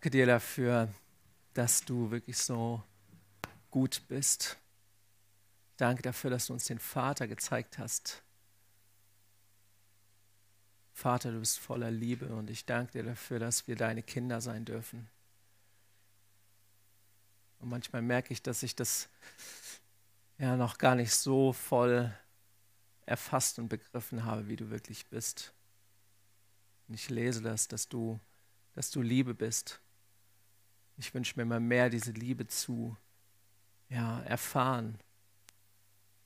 danke dir dafür, dass du wirklich so gut bist. Danke dafür, dass du uns den Vater gezeigt hast. Vater, du bist voller Liebe und ich danke dir dafür, dass wir deine Kinder sein dürfen. Und manchmal merke ich, dass ich das ja noch gar nicht so voll erfasst und begriffen habe, wie du wirklich bist. Und ich lese das, dass du, dass du Liebe bist. Ich wünsche mir immer mehr diese Liebe zu ja, erfahren,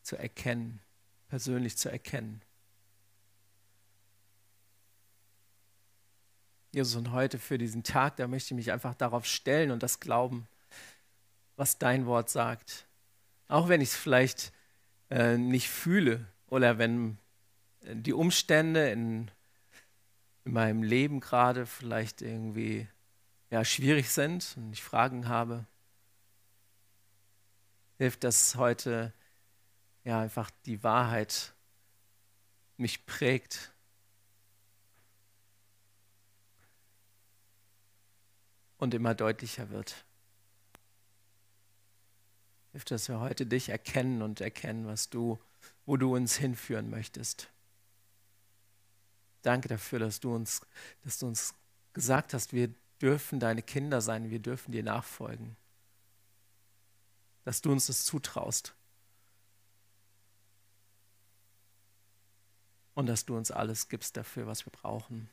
zu erkennen, persönlich zu erkennen. Jesus, und heute für diesen Tag, da möchte ich mich einfach darauf stellen und das glauben, was dein Wort sagt. Auch wenn ich es vielleicht äh, nicht fühle oder wenn äh, die Umstände in, in meinem Leben gerade vielleicht irgendwie ja, schwierig sind und ich Fragen habe, hilft das heute ja einfach die Wahrheit mich prägt und immer deutlicher wird. Hilft, dass wir heute dich erkennen und erkennen, was du, wo du uns hinführen möchtest. Danke dafür, dass du uns, dass du uns gesagt hast, wir dürfen deine Kinder sein, wir dürfen dir nachfolgen. Dass du uns das zutraust. Und dass du uns alles gibst dafür, was wir brauchen.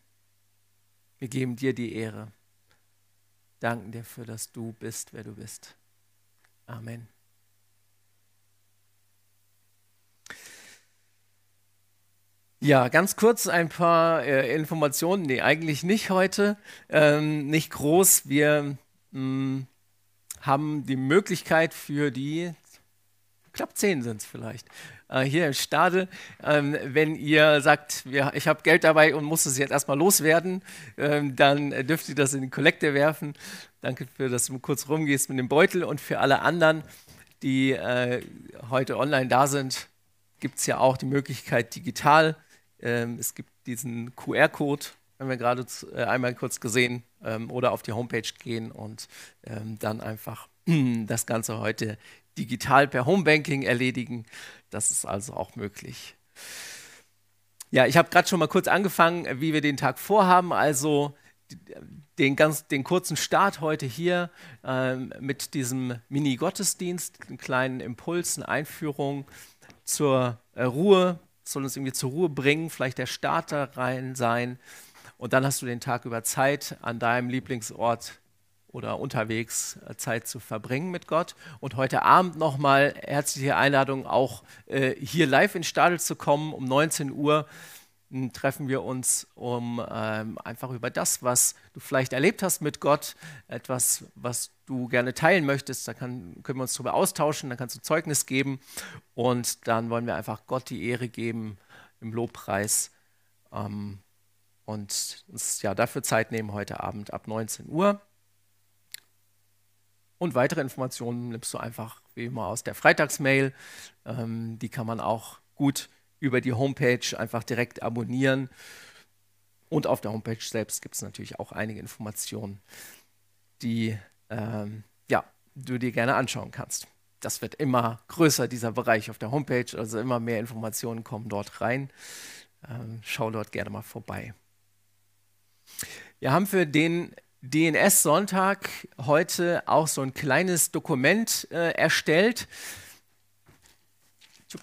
Wir geben dir die Ehre danken dir für, dass du bist, wer du bist. Amen. Ja, ganz kurz ein paar äh, Informationen. Nee, eigentlich nicht heute. Ähm, nicht groß. Wir mh, hm, haben die Möglichkeit für die, knapp zehn sind es vielleicht, äh, hier im Stade. Ähm, wenn ihr sagt, ja, ich habe Geld dabei und muss es jetzt erstmal loswerden, ähm, dann dürft ihr das in die Kollekte werfen. Danke für, dass du kurz rumgehst mit dem Beutel. Und für alle anderen, die äh, heute online da sind, gibt es ja auch die Möglichkeit digital. Ähm, es gibt diesen QR-Code, haben wir gerade äh, einmal kurz gesehen, ähm, oder auf die Homepage gehen und ähm, dann einfach das Ganze heute digital per Homebanking erledigen. Das ist also auch möglich. Ja, ich habe gerade schon mal kurz angefangen, wie wir den Tag vorhaben. Also den, ganz, den kurzen Start heute hier äh, mit diesem Mini-Gottesdienst, einen kleinen Impuls, eine Einführung zur äh, Ruhe, soll uns irgendwie zur Ruhe bringen, vielleicht der Start da rein sein. Und dann hast du den Tag über Zeit an deinem Lieblingsort oder unterwegs äh, Zeit zu verbringen mit Gott. Und heute Abend nochmal herzliche Einladung, auch äh, hier live in Stadel zu kommen. Um 19 Uhr treffen wir uns, um ähm, einfach über das, was du vielleicht erlebt hast mit Gott, etwas, was du gerne teilen möchtest, da kann, können wir uns darüber austauschen, dann kannst du Zeugnis geben und dann wollen wir einfach Gott die Ehre geben im Lobpreis ähm, und uns ja dafür Zeit nehmen heute Abend ab 19 Uhr. Und weitere Informationen nimmst du einfach wie immer aus der Freitagsmail. Ähm, die kann man auch gut über die Homepage einfach direkt abonnieren. Und auf der Homepage selbst gibt es natürlich auch einige Informationen, die ähm, ja, du dir gerne anschauen kannst. Das wird immer größer, dieser Bereich auf der Homepage, also immer mehr Informationen kommen dort rein. Ähm, schau dort gerne mal vorbei. Wir haben für den DNS-Sonntag heute auch so ein kleines Dokument äh, erstellt. Hm,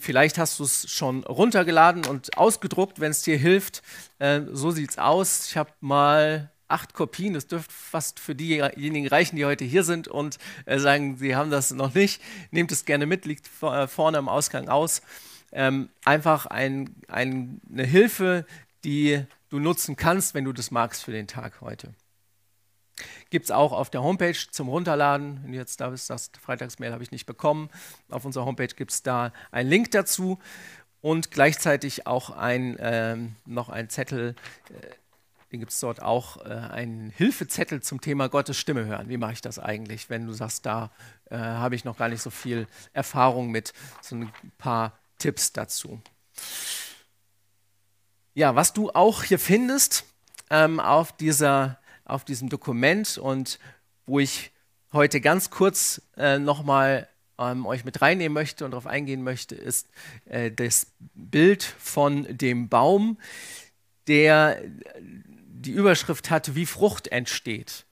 vielleicht hast du es schon runtergeladen und ausgedruckt, wenn es dir hilft. Äh, so sieht es aus. Ich habe mal acht Kopien. Das dürfte fast für diejenigen reichen, die heute hier sind und äh, sagen, sie haben das noch nicht. Nehmt es gerne mit, liegt äh, vorne am Ausgang aus. Ähm, einfach ein, ein, eine Hilfe, die du nutzen kannst, wenn du das magst für den Tag heute. Gibt es auch auf der Homepage zum Runterladen. Wenn du jetzt da bist, sagst, Freitagsmail habe ich nicht bekommen. Auf unserer Homepage gibt es da einen Link dazu und gleichzeitig auch ein, ähm, noch ein Zettel, äh, den gibt es dort auch, äh, einen Hilfezettel zum Thema Gottes Stimme hören. Wie mache ich das eigentlich, wenn du sagst, da äh, habe ich noch gar nicht so viel Erfahrung mit, so ein paar Tipps dazu. Ja, was du auch hier findest ähm, auf, dieser, auf diesem Dokument und wo ich heute ganz kurz äh, nochmal ähm, euch mit reinnehmen möchte und darauf eingehen möchte, ist äh, das Bild von dem Baum, der die Überschrift hat, wie Frucht entsteht.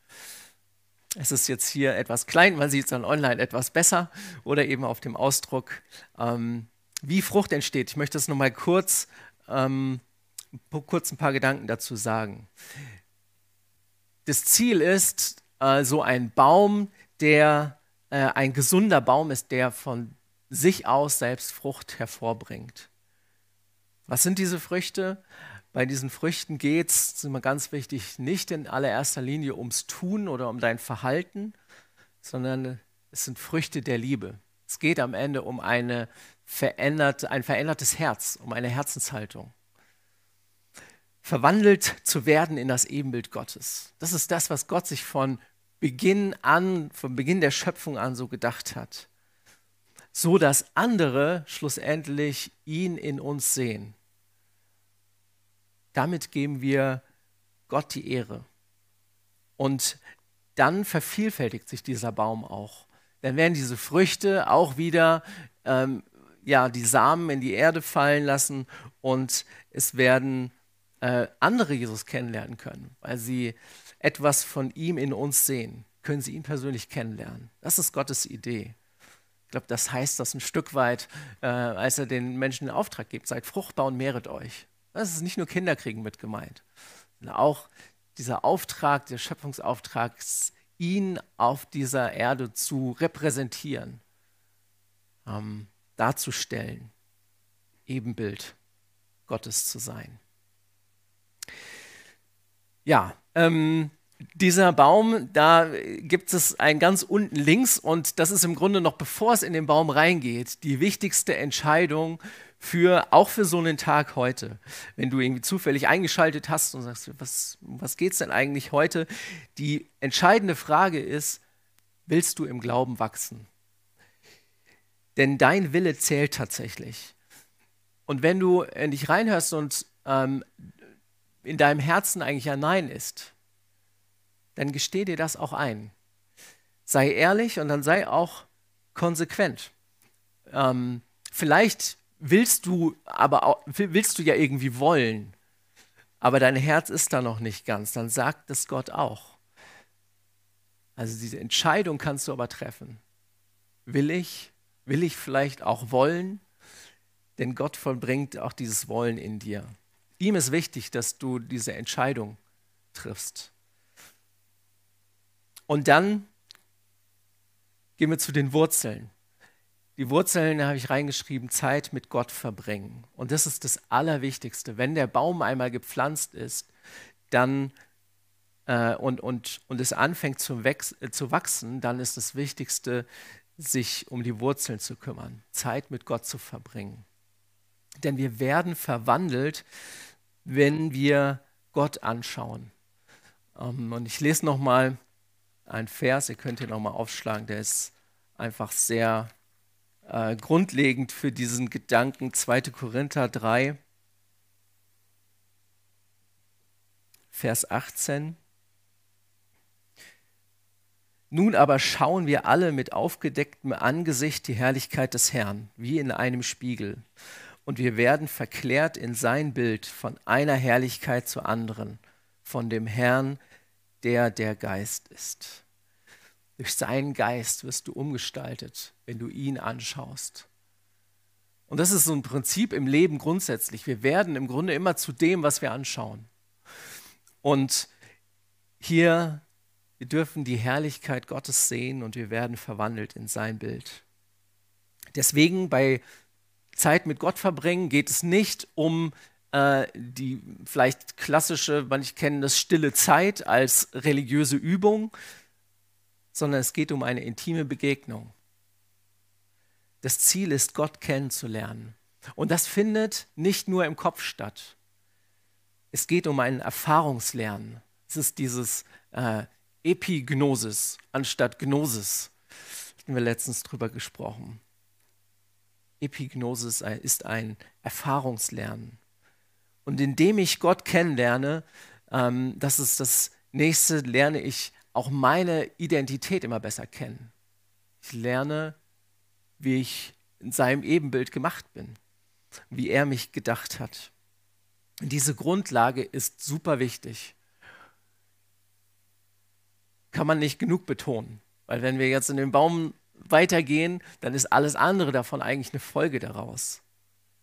Es ist jetzt hier etwas klein, man sieht es dann online etwas besser oder eben auf dem Ausdruck, ähm, wie Frucht entsteht. Ich möchte das nochmal kurz, ähm, kurz ein paar Gedanken dazu sagen. Das Ziel ist, äh, so ein Baum, der äh, ein gesunder Baum ist, der von sich aus selbst Frucht hervorbringt. Was sind diese Früchte? Bei diesen Früchten geht es, ist immer ganz wichtig, nicht in allererster Linie ums Tun oder um dein Verhalten, sondern es sind Früchte der Liebe. Es geht am Ende um eine verändert, ein verändertes Herz, um eine Herzenshaltung. Verwandelt zu werden in das Ebenbild Gottes. Das ist das, was Gott sich von Beginn an, vom Beginn der Schöpfung an so gedacht hat. So dass andere schlussendlich ihn in uns sehen. Damit geben wir Gott die Ehre. Und dann vervielfältigt sich dieser Baum auch. Dann werden diese Früchte auch wieder ähm, ja, die Samen in die Erde fallen lassen und es werden äh, andere Jesus kennenlernen können, weil sie etwas von ihm in uns sehen, können sie ihn persönlich kennenlernen. Das ist Gottes Idee. Ich glaube, das heißt das ein Stück weit, äh, als er den Menschen den Auftrag gibt, seid fruchtbar und mehret euch. Das ist nicht nur Kinderkriegen mit gemeint, sondern auch dieser Auftrag, der Schöpfungsauftrag, ihn auf dieser Erde zu repräsentieren, ähm, darzustellen, Ebenbild Gottes zu sein. Ja, ähm, dieser Baum, da gibt es einen ganz unten links und das ist im Grunde noch bevor es in den Baum reingeht, die wichtigste Entscheidung für, auch für so einen Tag heute. Wenn du irgendwie zufällig eingeschaltet hast und sagst, was, was es denn eigentlich heute? Die entscheidende Frage ist, willst du im Glauben wachsen? Denn dein Wille zählt tatsächlich. Und wenn du in dich reinhörst und ähm, in deinem Herzen eigentlich ein Nein ist, dann gesteh dir das auch ein. Sei ehrlich und dann sei auch konsequent. Ähm, vielleicht willst du aber auch, willst du ja irgendwie wollen, aber dein Herz ist da noch nicht ganz, dann sagt es Gott auch. Also diese Entscheidung kannst du aber treffen. Will ich, will ich vielleicht auch wollen? Denn Gott vollbringt auch dieses Wollen in dir. Ihm ist wichtig, dass du diese Entscheidung triffst. Und dann gehen wir zu den Wurzeln. Die Wurzeln habe ich reingeschrieben, Zeit mit Gott verbringen. Und das ist das Allerwichtigste. Wenn der Baum einmal gepflanzt ist, dann äh, und, und, und es anfängt zu, äh, zu wachsen, dann ist das Wichtigste, sich um die Wurzeln zu kümmern, Zeit mit Gott zu verbringen. Denn wir werden verwandelt, wenn wir Gott anschauen. Ähm, und ich lese nochmal einen Vers, ihr könnt hier nochmal aufschlagen, der ist einfach sehr äh, grundlegend für diesen Gedanken 2. Korinther 3, Vers 18. Nun aber schauen wir alle mit aufgedecktem Angesicht die Herrlichkeit des Herrn, wie in einem Spiegel. Und wir werden verklärt in sein Bild von einer Herrlichkeit zur anderen, von dem Herrn, der der Geist ist. Durch seinen Geist wirst du umgestaltet, wenn du ihn anschaust. Und das ist so ein Prinzip im Leben grundsätzlich. Wir werden im Grunde immer zu dem, was wir anschauen. Und hier, wir dürfen die Herrlichkeit Gottes sehen und wir werden verwandelt in sein Bild. Deswegen bei Zeit mit Gott verbringen geht es nicht um äh, die vielleicht klassische, manche kennen das stille Zeit als religiöse Übung, sondern es geht um eine intime Begegnung. Das Ziel ist, Gott kennenzulernen. Und das findet nicht nur im Kopf statt. Es geht um ein Erfahrungslernen. Es ist dieses äh, Epignosis anstatt Gnosis. Da hatten wir letztens drüber gesprochen. Epignosis ist ein Erfahrungslernen. Und indem ich Gott kennenlerne, ähm, das ist das nächste, lerne ich auch meine Identität immer besser kennen. Ich lerne, wie ich in seinem Ebenbild gemacht bin, wie er mich gedacht hat. Und diese Grundlage ist super wichtig. Kann man nicht genug betonen. Weil wenn wir jetzt in den Baum weitergehen, dann ist alles andere davon eigentlich eine Folge daraus.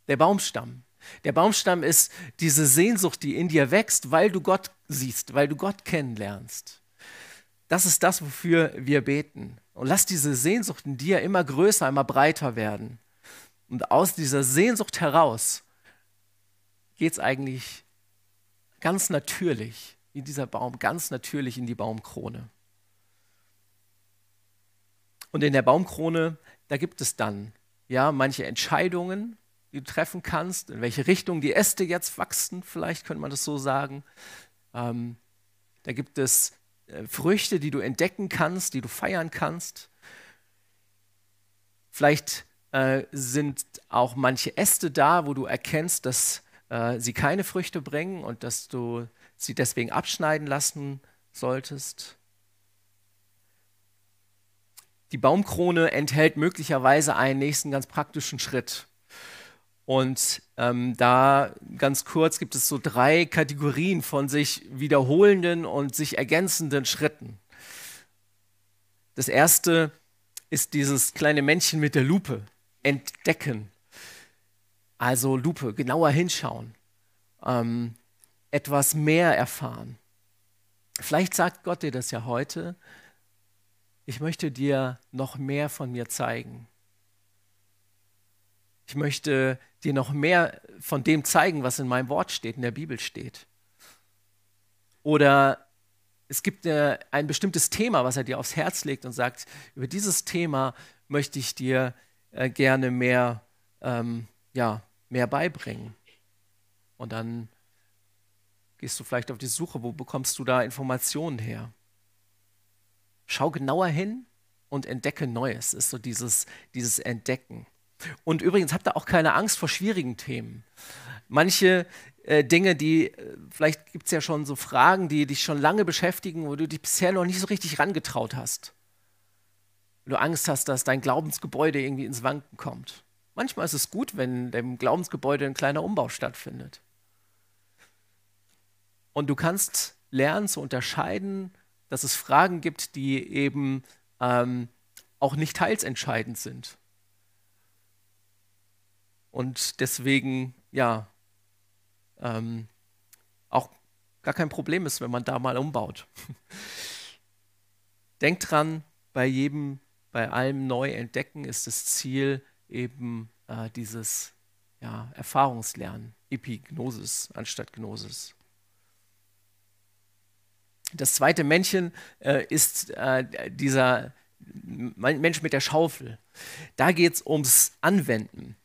Der Baumstamm. Der Baumstamm ist diese Sehnsucht, die in dir wächst, weil du Gott siehst, weil du Gott kennenlernst. Das ist das, wofür wir beten. Und lass diese Sehnsucht in dir immer größer, immer breiter werden. Und aus dieser Sehnsucht heraus geht es eigentlich ganz natürlich, wie dieser Baum, ganz natürlich in die Baumkrone. Und in der Baumkrone, da gibt es dann ja manche Entscheidungen, die du treffen kannst, in welche Richtung die Äste jetzt wachsen, vielleicht könnte man das so sagen. Ähm, da gibt es äh, Früchte, die du entdecken kannst, die du feiern kannst. Vielleicht äh, sind auch manche Äste da, wo du erkennst, dass äh, sie keine Früchte bringen und dass du sie deswegen abschneiden lassen solltest. Die Baumkrone enthält möglicherweise einen nächsten ganz praktischen Schritt. Und ähm, da ganz kurz gibt es so drei Kategorien von sich wiederholenden und sich ergänzenden Schritten. Das erste ist dieses kleine Männchen mit der Lupe, entdecken. Also Lupe, genauer hinschauen, ähm, etwas mehr erfahren. Vielleicht sagt Gott dir das ja heute, ich möchte dir noch mehr von mir zeigen. Ich möchte dir noch mehr von dem zeigen, was in meinem Wort steht, in der Bibel steht. Oder es gibt ein bestimmtes Thema, was er dir aufs Herz legt und sagt, über dieses Thema möchte ich dir äh, gerne mehr, ähm, ja, mehr beibringen. Und dann gehst du vielleicht auf die Suche, wo bekommst du da Informationen her? Schau genauer hin und entdecke Neues, ist so dieses, dieses Entdecken. Und übrigens habt ihr auch keine Angst vor schwierigen Themen. Manche äh, Dinge, die, äh, vielleicht gibt es ja schon so Fragen, die dich schon lange beschäftigen, wo du dich bisher noch nicht so richtig rangetraut hast. Du Angst hast, dass dein Glaubensgebäude irgendwie ins Wanken kommt. Manchmal ist es gut, wenn dem Glaubensgebäude ein kleiner Umbau stattfindet. Und du kannst lernen zu unterscheiden, dass es Fragen gibt, die eben ähm, auch nicht teilsentscheidend sind und deswegen ja ähm, auch gar kein Problem ist, wenn man da mal umbaut. Denkt dran, bei jedem, bei allem Neuentdecken ist das Ziel eben äh, dieses ja, Erfahrungslernen, Epignosis anstatt Gnosis. Das zweite Männchen äh, ist äh, dieser Mensch mit der Schaufel. Da geht es ums Anwenden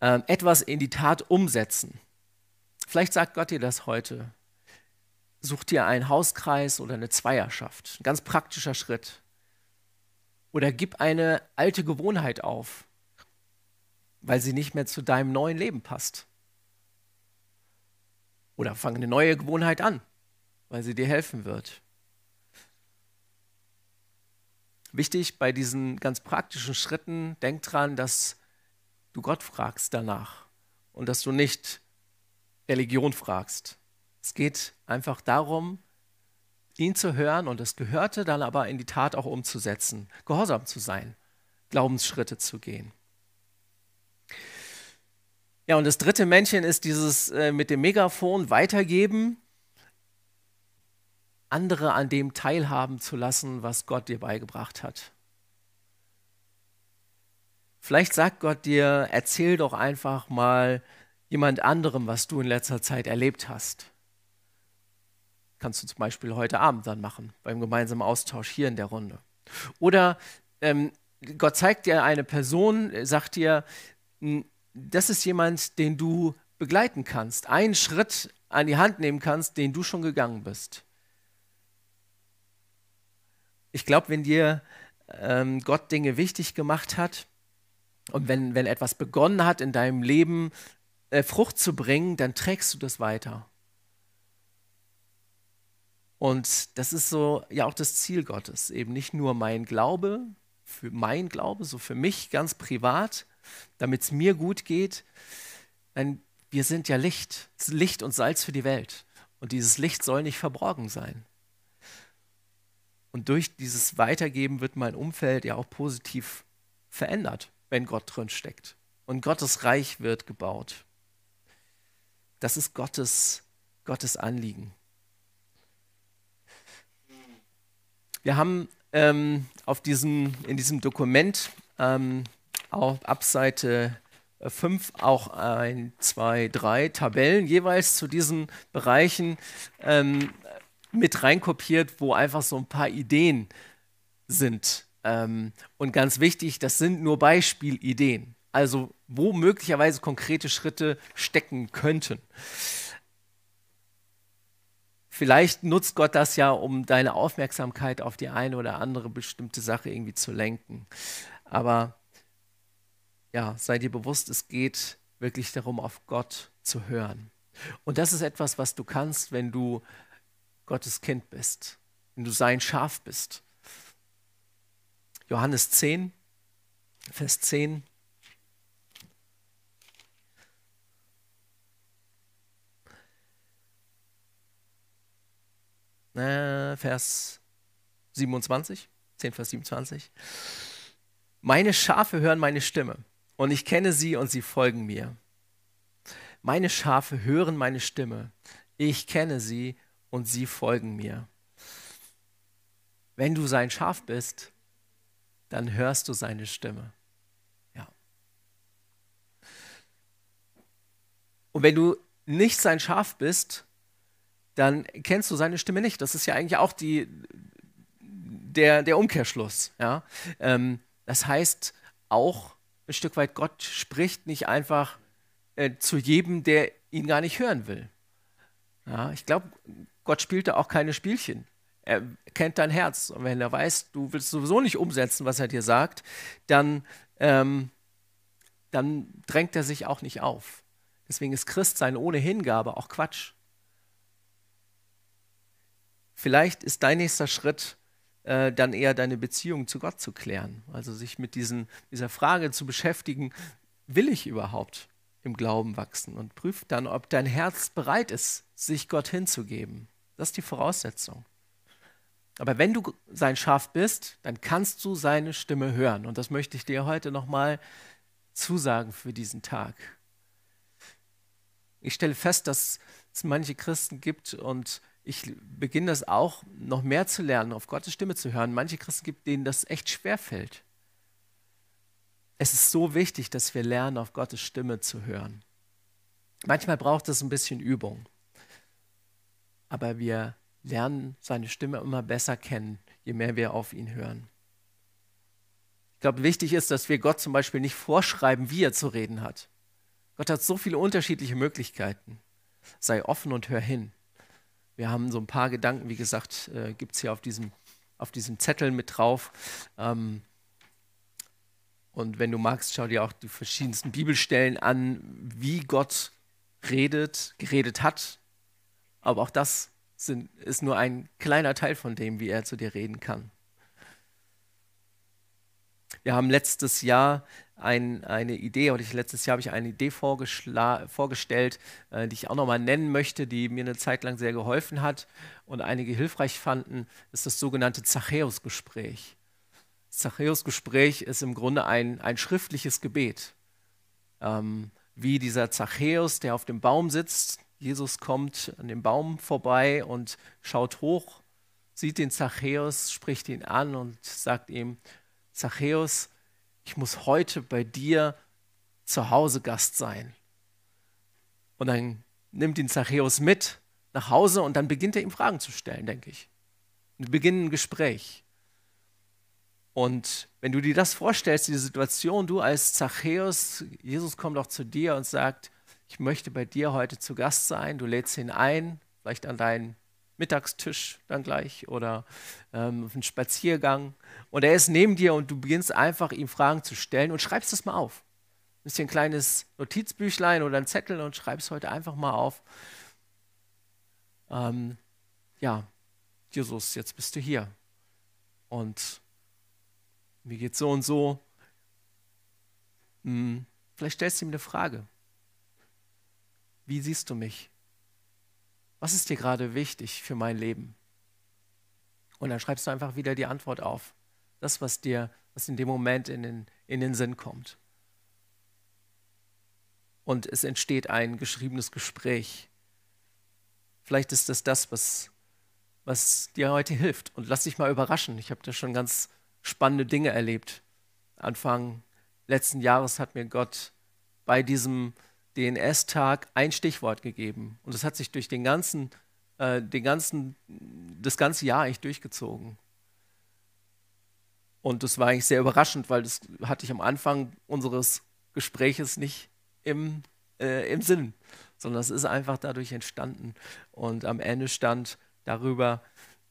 ähm, etwas in die Tat umsetzen. Vielleicht sagt Gott dir das heute. Such dir einen Hauskreis oder eine Zweierschaft. Ein ganz praktischer Schritt. Oder gib eine alte Gewohnheit auf, weil sie nicht mehr zu deinem neuen Leben passt. Oder fang eine neue Gewohnheit an, weil sie dir helfen wird. Wichtig bei diesen ganz praktischen Schritten, denk dran, dass du Gott fragst danach und dass du nicht Religion fragst. Es geht einfach darum, ihn zu hören und das Gehörte dann aber in die Tat auch umzusetzen, gehorsam zu sein, Glaubensschritte zu gehen. Ja, und das dritte Männchen ist dieses äh, mit dem Megafon weitergeben, andere an dem teilhaben zu lassen, was Gott dir beigebracht hat. Vielleicht sagt Gott dir, erzähl doch einfach mal jemand anderem, was du in letzter Zeit erlebt hast. Kannst du zum Beispiel heute Abend dann machen, beim gemeinsamen Austausch hier in der Runde. Oder ähm, Gott zeigt dir eine Person, sagt dir, das ist jemand, den du begleiten kannst, einen Schritt an die Hand nehmen kannst, den du schon gegangen bist. Ich glaube, wenn dir ähm, Gott Dinge wichtig gemacht hat, und wenn, wenn etwas begonnen hat in deinem Leben, äh, Frucht zu bringen, dann trägst du das weiter. Und das ist so ja auch das Ziel Gottes, eben nicht nur mein Glaube, für mein Glaube, so für mich ganz privat, damit es mir gut geht. Nein, wir sind ja Licht, Licht und Salz für die Welt. Und dieses Licht soll nicht verborgen sein. Und durch dieses Weitergeben wird mein Umfeld ja auch positiv verändert, wenn Gott drin steckt. Und Gottes Reich wird gebaut. Das ist Gottes, Gottes Anliegen. Wir haben ähm, auf diesem, in diesem Dokument ähm, auch ab Seite 5 auch ein, zwei, drei Tabellen jeweils zu diesen Bereichen ähm, mit reinkopiert, wo einfach so ein paar Ideen sind. Ähm, und ganz wichtig, das sind nur Beispielideen, also wo möglicherweise konkrete Schritte stecken könnten. Vielleicht nutzt Gott das ja, um deine Aufmerksamkeit auf die eine oder andere bestimmte Sache irgendwie zu lenken. Aber ja, sei dir bewusst, es geht wirklich darum, auf Gott zu hören. Und das ist etwas, was du kannst, wenn du Gottes Kind bist, wenn du sein Schaf bist. Johannes 10, Vers 10. äh, Vers 27, 10 Vers 27. Meine Schafe hören meine Stimme und ich kenne sie und sie folgen mir. Meine Schafe hören meine Stimme, ich kenne sie und sie folgen mir. Wenn du sein Schaf bist, dann hörst du seine Stimme. Ja. Und wenn du nicht sein Schaf bist, dann kennst du seine Stimme nicht. Das ist ja eigentlich auch die, der, der Umkehrschluss. Ja? Ähm, das heißt auch ein Stück weit, Gott spricht nicht einfach äh, zu jedem, der ihn gar nicht hören will. Ja, ich glaube, Gott spielt da auch keine Spielchen. Er kennt dein Herz. Und wenn er weiß, du willst sowieso nicht umsetzen, was er dir sagt, dann, ähm, dann drängt er sich auch nicht auf. Deswegen ist Christsein ohne Hingabe auch Quatsch. Vielleicht ist dein nächster Schritt äh, dann eher deine Beziehung zu Gott zu klären. Also sich mit diesen, dieser Frage zu beschäftigen, will ich überhaupt im Glauben wachsen? Und prüf dann, ob dein Herz bereit ist, sich Gott hinzugeben. Das ist die Voraussetzung. Aber wenn du sein Schaf bist, dann kannst du seine Stimme hören. Und das möchte ich dir heute nochmal zusagen für diesen Tag. Ich stelle fest, dass es manche Christen gibt und ich beginne das auch noch mehr zu lernen, auf Gottes Stimme zu hören. Manche Christen gibt, denen das echt schwer fällt. Es ist so wichtig, dass wir lernen, auf Gottes Stimme zu hören. Manchmal braucht es ein bisschen Übung, aber wir lernen seine Stimme immer besser kennen, je mehr wir auf ihn hören. Ich glaube, wichtig ist, dass wir Gott zum Beispiel nicht vorschreiben, wie er zu reden hat. Gott hat so viele unterschiedliche Möglichkeiten. Sei offen und hör hin. Wir haben so ein paar Gedanken, wie gesagt, äh, gibt es hier auf diesem, auf diesem Zettel mit drauf. Ähm, und wenn du magst, schau dir auch die verschiedensten Bibelstellen an, wie Gott redet, geredet hat. Aber auch das sind, ist nur ein kleiner Teil von dem, wie er zu dir reden kann. Wir haben letztes Jahr ein, eine Idee, oder ich, letztes Jahr habe ich eine Idee vorgestellt, äh, die ich auch nochmal nennen möchte, die mir eine Zeit lang sehr geholfen hat und einige hilfreich fanden, ist das sogenannte Zachäus-Gespräch. Zachäus-Gespräch ist im Grunde ein, ein schriftliches Gebet. Ähm, wie dieser Zachäus, der auf dem Baum sitzt, Jesus kommt an dem Baum vorbei und schaut hoch, sieht den Zachäus, spricht ihn an und sagt ihm, Zachäus, ich muss heute bei dir zu Hause Gast sein. Und dann nimmt ihn Zachäus mit nach Hause und dann beginnt er ihm Fragen zu stellen, denke ich. Und beginnen ein Gespräch. Und wenn du dir das vorstellst, die Situation, du als Zachäus, Jesus kommt auch zu dir und sagt, ich möchte bei dir heute zu Gast sein, du lädst ihn ein, vielleicht an deinen Mittagstisch dann gleich oder ähm, auf einen Spaziergang. Und er ist neben dir und du beginnst einfach ihm Fragen zu stellen und schreibst das mal auf. Nimmst dir ein kleines Notizbüchlein oder ein Zettel und schreibst heute einfach mal auf. Ähm, ja, Jesus, jetzt bist du hier. Und mir geht so und so. Hm, vielleicht stellst du ihm eine Frage. Wie siehst du mich? Was ist dir gerade wichtig für mein Leben? Und dann schreibst du einfach wieder die Antwort auf. Das, was dir, was in dem Moment in den, in den Sinn kommt. Und es entsteht ein geschriebenes Gespräch. Vielleicht ist das das, was, was dir heute hilft. Und lass dich mal überraschen. Ich habe da schon ganz spannende Dinge erlebt. Anfang letzten Jahres hat mir Gott bei diesem DNS-Tag ein Stichwort gegeben. Und es hat sich durch den ganzen, äh, den ganzen, das ganze Jahr eigentlich durchgezogen. Und das war eigentlich sehr überraschend, weil das hatte ich am Anfang unseres Gespräches nicht im, äh, im Sinn, sondern es ist einfach dadurch entstanden. Und am Ende stand darüber,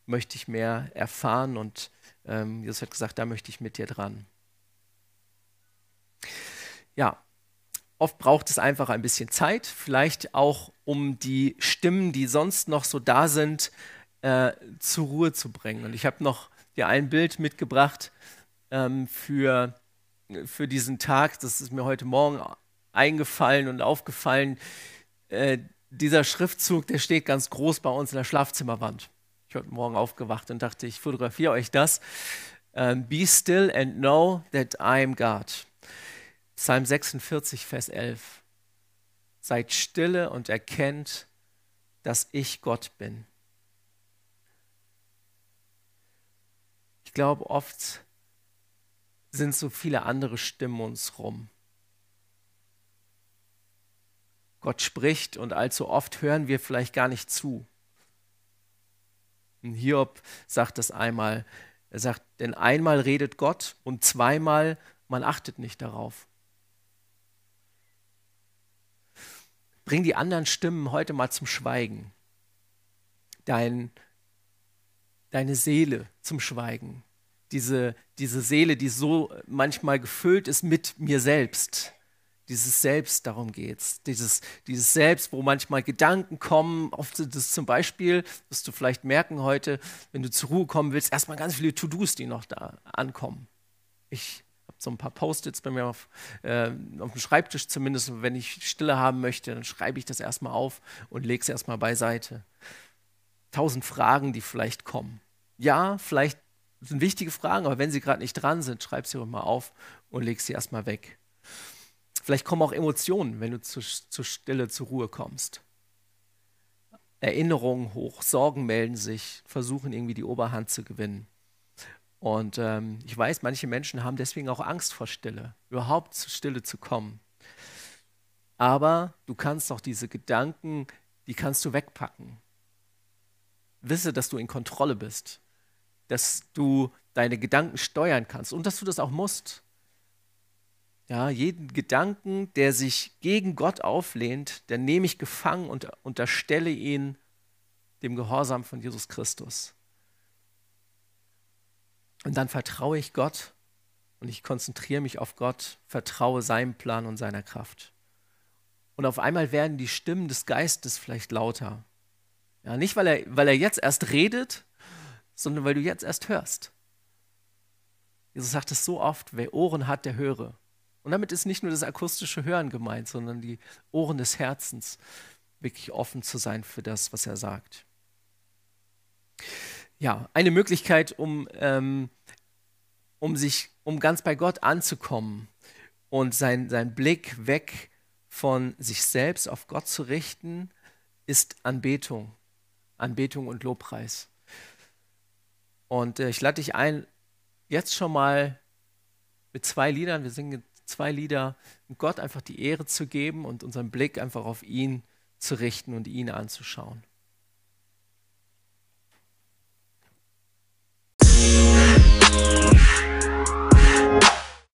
möchte ich mehr erfahren und ähm, Jesus hat gesagt, da möchte ich mit dir dran. Ja, oft braucht es einfach ein bisschen Zeit, vielleicht auch um die Stimmen, die sonst noch so da sind, äh, zur Ruhe zu bringen. Und ich habe noch dir ein Bild mitgebracht ähm, für, für diesen Tag. Das ist mir heute Morgen eingefallen und aufgefallen. Äh, dieser Schriftzug, der steht ganz groß bei uns in der Schlafzimmerwand. Ich heute Morgen aufgewacht und dachte, ich fotografiere euch das. Ähm, Be still and know that I am God. Psalm 46, Vers 11. Seid stille und erkennt, dass ich Gott bin. Ich glaube, oft sind so viele andere Stimmen uns rum. Gott spricht und allzu oft hören wir vielleicht gar nicht zu. Und Hiob sagt das einmal. Er sagt, denn einmal redet Gott und zweimal man achtet nicht darauf. Bring die anderen Stimmen heute mal zum Schweigen. Dein, deine Seele zum Schweigen. Diese, diese Seele, die so manchmal gefüllt ist mit mir selbst. Dieses Selbst, darum geht es. Dieses, dieses Selbst, wo manchmal Gedanken kommen, oft sind es zum Beispiel, wirst du vielleicht merken heute, wenn du zur Ruhe kommen willst, erstmal ganz viele To-Dos, die noch da ankommen. Ich so ein paar Post-its bei mir auf, äh, auf dem Schreibtisch zumindest. Wenn ich Stille haben möchte, dann schreibe ich das erstmal auf und lege es erstmal beiseite. Tausend Fragen, die vielleicht kommen. Ja, vielleicht sind wichtige Fragen, aber wenn sie gerade nicht dran sind, schreib sie mal auf und leg sie erstmal weg. Vielleicht kommen auch Emotionen, wenn du zu, zu Stille, zur Ruhe kommst. Erinnerungen hoch, Sorgen melden sich, versuchen irgendwie die Oberhand zu gewinnen. Und ähm, ich weiß, manche Menschen haben deswegen auch Angst vor Stille, überhaupt zu Stille zu kommen. Aber du kannst auch diese Gedanken, die kannst du wegpacken. Wisse, dass du in Kontrolle bist, dass du deine Gedanken steuern kannst und dass du das auch musst. Ja, jeden Gedanken, der sich gegen Gott auflehnt, der nehme ich gefangen und unterstelle ihn dem Gehorsam von Jesus Christus. Und dann vertraue ich Gott und ich konzentriere mich auf Gott, vertraue seinem Plan und seiner Kraft. Und auf einmal werden die Stimmen des Geistes vielleicht lauter. Ja, nicht, weil er, weil er jetzt erst redet, sondern weil du jetzt erst hörst. Jesus sagt es so oft, wer Ohren hat, der höre. Und damit ist nicht nur das akustische Hören gemeint, sondern die Ohren des Herzens, wirklich offen zu sein für das, was er sagt ja, eine Möglichkeit, um, ähm, um sich, um ganz bei Gott anzukommen und sein, sein Blick weg von sich selbst auf Gott zu richten, ist Anbetung. Anbetung und Lobpreis. Und äh, ich lade dich ein, jetzt schon mal mit zwei Liedern, wir singen zwei Lieder, Gott einfach die Ehre zu geben und unseren Blick einfach auf ihn zu richten und ihn anzuschauen. Bye.